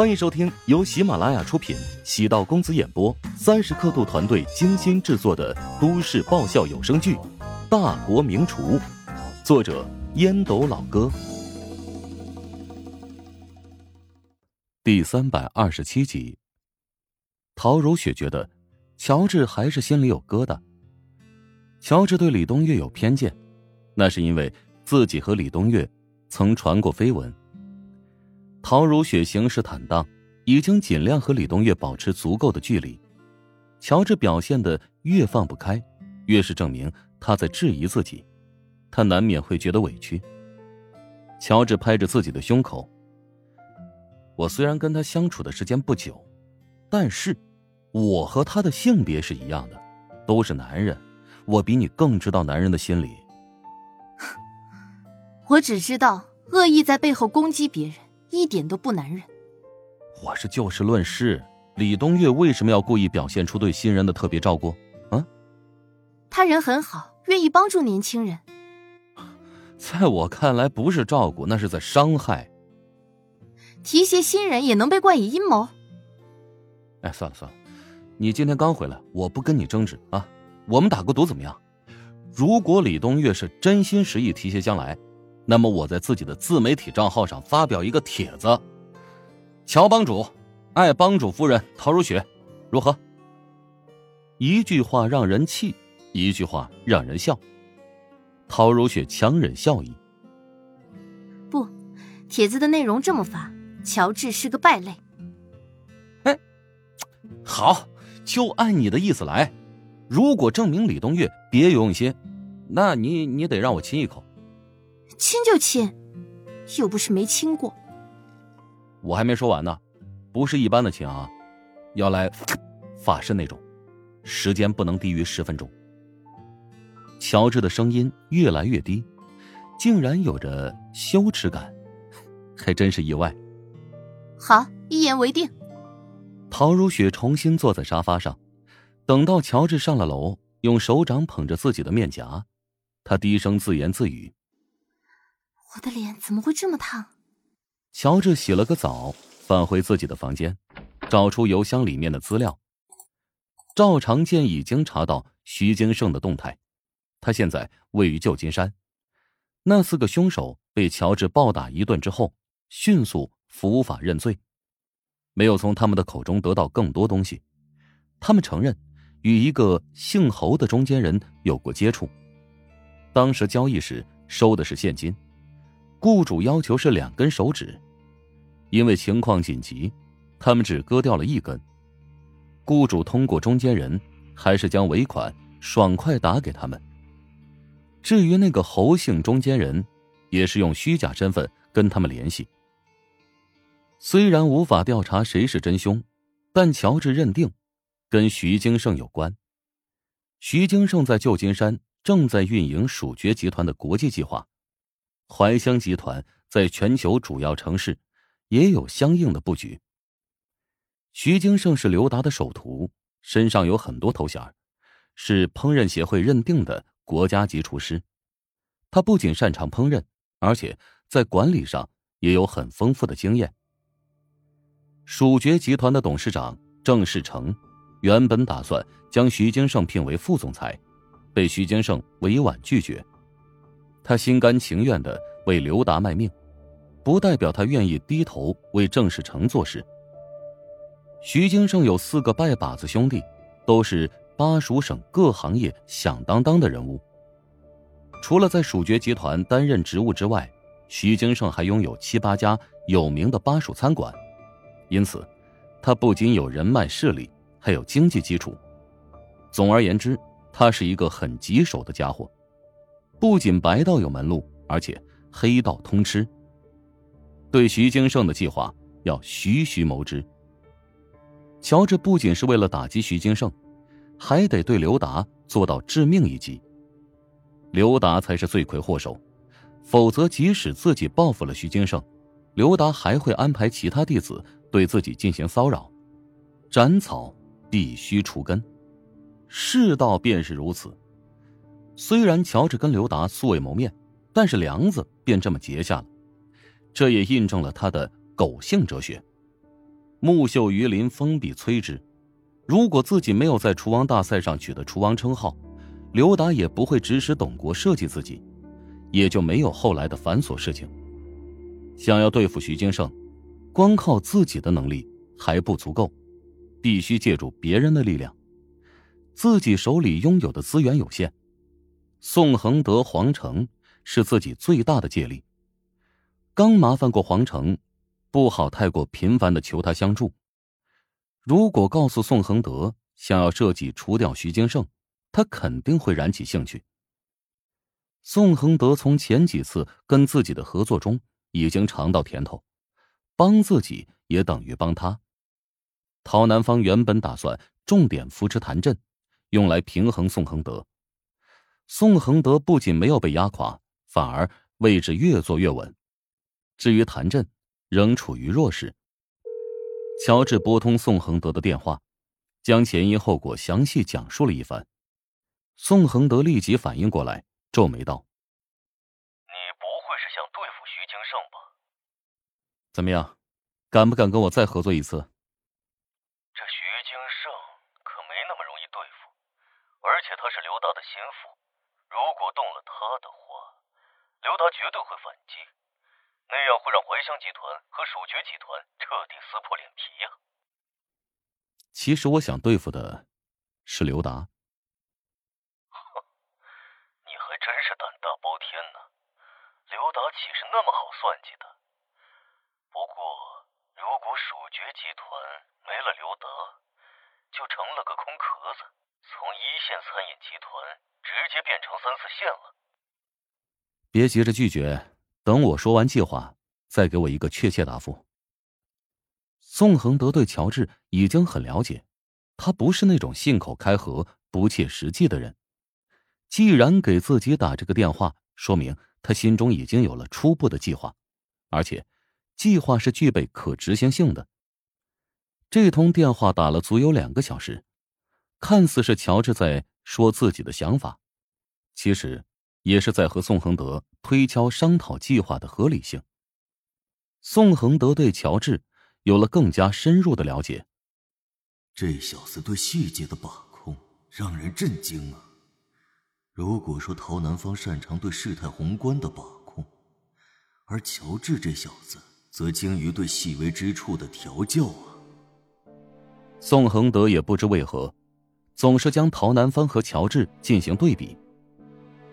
欢迎收听由喜马拉雅出品、喜道公子演播、三十刻度团队精心制作的都市爆笑有声剧《大国名厨》，作者烟斗老哥，第三百二十七集。陶如雪觉得，乔治还是心里有疙瘩。乔治对李东岳有偏见，那是因为自己和李东岳曾传过绯闻。陶如雪行事坦荡，已经尽量和李东月保持足够的距离。乔治表现的越放不开，越是证明他在质疑自己，他难免会觉得委屈。乔治拍着自己的胸口：“我虽然跟他相处的时间不久，但是，我和他的性别是一样的，都是男人，我比你更知道男人的心理。我只知道恶意在背后攻击别人。”一点都不男人。我是就事论事。李东岳为什么要故意表现出对新人的特别照顾？啊？他人很好，愿意帮助年轻人。在我看来，不是照顾，那是在伤害。提携新人也能被冠以阴谋？哎，算了算了，你今天刚回来，我不跟你争执啊。我们打个赌怎么样？如果李东岳是真心实意提携将来。那么我在自己的自媒体账号上发表一个帖子：“乔帮主，爱帮主夫人陶如雪，如何？”一句话让人气，一句话让人笑。陶如雪强忍笑意：“不，帖子的内容这么发，乔治是个败类。”哎，好，就按你的意思来。如果证明李东岳别有用心，那你你得让我亲一口。亲就亲，又不是没亲过。我还没说完呢，不是一般的亲啊，要来法式那种，时间不能低于十分钟。乔治的声音越来越低，竟然有着羞耻感，还真是意外。好，一言为定。陶如雪重新坐在沙发上，等到乔治上了楼，用手掌捧着自己的面颊，她低声自言自语。我的脸怎么会这么烫？乔治洗了个澡，返回自己的房间，找出邮箱里面的资料。赵长健已经查到徐金胜的动态，他现在位于旧金山。那四个凶手被乔治暴打一顿之后，迅速伏法认罪，没有从他们的口中得到更多东西。他们承认与一个姓侯的中间人有过接触，当时交易时收的是现金。雇主要求是两根手指，因为情况紧急，他们只割掉了一根。雇主通过中间人，还是将尾款爽快打给他们。至于那个侯姓中间人，也是用虚假身份跟他们联系。虽然无法调查谁是真凶，但乔治认定，跟徐金胜有关。徐金胜在旧金山正在运营蜀爵集团的国际计划。怀香集团在全球主要城市也有相应的布局。徐金胜是刘达的首徒，身上有很多头衔，是烹饪协会认定的国家级厨师。他不仅擅长烹饪，而且在管理上也有很丰富的经验。蜀爵集团的董事长郑世成原本打算将徐金胜聘为副总裁，被徐金胜委婉拒绝。他心甘情愿的为刘达卖命，不代表他愿意低头为郑世成做事。徐金胜有四个拜把子兄弟，都是巴蜀省各行业响当当的人物。除了在蜀爵集团担任职务之外，徐金胜还拥有七八家有名的巴蜀餐馆，因此，他不仅有人脉势力，还有经济基础。总而言之，他是一个很棘手的家伙。不仅白道有门路，而且黑道通吃。对徐金胜的计划要徐徐谋之。乔治不仅是为了打击徐金胜，还得对刘达做到致命一击。刘达才是罪魁祸首，否则即使自己报复了徐金胜，刘达还会安排其他弟子对自己进行骚扰。斩草必须除根，世道便是如此。虽然乔治跟刘达素未谋面，但是梁子便这么结下了，这也印证了他的狗性哲学。木秀于林，风必摧之。如果自己没有在厨王大赛上取得厨王称号，刘达也不会指使董国设计自己，也就没有后来的繁琐事情。想要对付徐金胜，光靠自己的能力还不足够，必须借助别人的力量。自己手里拥有的资源有限，宋恒德、皇城是自己最大的借力。刚麻烦过皇城，不好太过频繁的求他相助。如果告诉宋恒德想要设计除掉徐金胜，他肯定会燃起兴趣。宋恒德从前几次跟自己的合作中已经尝到甜头，帮自己也等于帮他。陶南方原本打算重点扶持谭震，用来平衡宋恒德。宋恒德不仅没有被压垮，反而位置越坐越稳。至于谭震，仍处于弱势。乔治拨通宋恒德的电话，将前因后果详细讲述了一番。宋恒德立即反应过来，皱眉道：“你不会是想对付徐金胜吧？怎么样，敢不敢跟我再合作一次？”这徐金胜可没那么容易对付，而且他是刘达的心腹，如果动了他的话，刘达绝对会反击，那样会让怀乡集团和蜀爵集团彻底撕破脸皮呀。其实我想对付的是刘达你还真是胆大包天呐刘达。岂是那么好算计的？不过，如果蜀爵集团没了刘达，就成了个空壳子，从一线餐饮集团直接变成三四线了。别急着拒绝，等我说完计划，再给我一个确切答复。宋恒德对乔治已经很了解，他不是那种信口开河、不切实际的人。既然给自己打这个电话，说明。他心中已经有了初步的计划，而且计划是具备可执行性的。这通电话打了足有两个小时，看似是乔治在说自己的想法，其实也是在和宋恒德推敲商讨计划的合理性。宋恒德对乔治有了更加深入的了解，这小子对细节的把控让人震惊啊！如果说陶南方擅长对事态宏观的把控，而乔治这小子则精于对细微之处的调教啊。宋恒德也不知为何，总是将陶南方和乔治进行对比。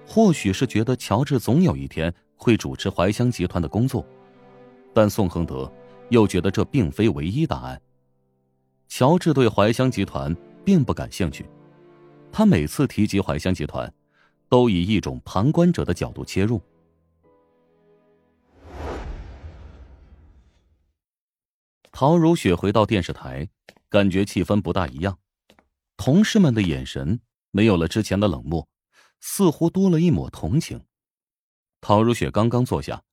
或许是觉得乔治总有一天会主持怀香集团的工作，但宋恒德又觉得这并非唯一答案。乔治对怀香集团并不感兴趣，他每次提及怀香集团。都以一种旁观者的角度切入。陶如雪回到电视台，感觉气氛不大一样，同事们的眼神没有了之前的冷漠，似乎多了一抹同情。陶如雪刚刚坐下，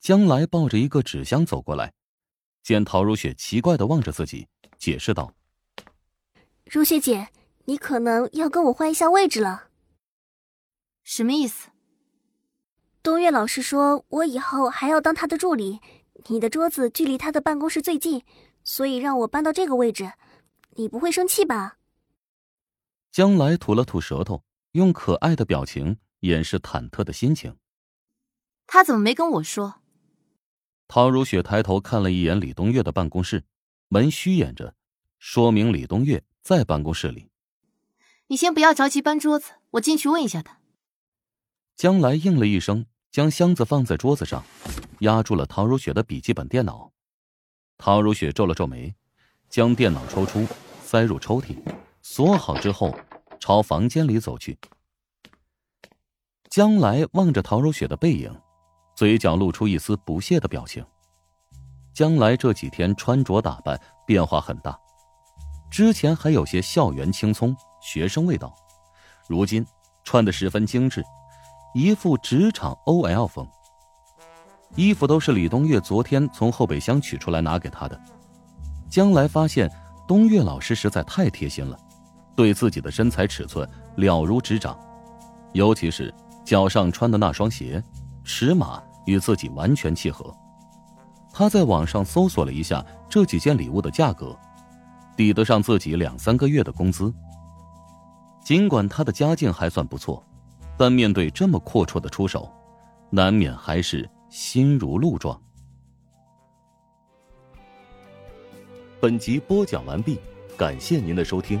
将来抱着一个纸箱走过来，见陶如雪奇怪的望着自己，解释道：“如雪姐，你可能要跟我换一下位置了。”什么意思？东岳老师说，我以后还要当他的助理。你的桌子距离他的办公室最近，所以让我搬到这个位置。你不会生气吧？将来吐了吐舌头，用可爱的表情掩饰忐忑的心情。他怎么没跟我说？陶如雪抬头看了一眼李东月的办公室，门虚掩着，说明李东月在办公室里。你先不要着急搬桌子，我进去问一下他。江来应了一声，将箱子放在桌子上，压住了陶如雪的笔记本电脑。陶如雪皱了皱眉，将电脑抽出，塞入抽屉，锁好之后，朝房间里走去。江来望着陶如雪的背影，嘴角露出一丝不屑的表情。江来这几天穿着打扮变化很大，之前还有些校园青葱、学生味道，如今穿的十分精致。一副职场 OL 风，衣服都是李东岳昨天从后备箱取出来拿给他的。将来发现东岳老师实在太贴心了，对自己的身材尺寸了如指掌，尤其是脚上穿的那双鞋，尺码与自己完全契合。他在网上搜索了一下这。几件礼物的价格，抵得上自己两三个月的工资。尽管他的家境还算不错，但面对这么阔绰的出手，难免还是心如鹿撞。本集播讲完毕，感谢您的收听。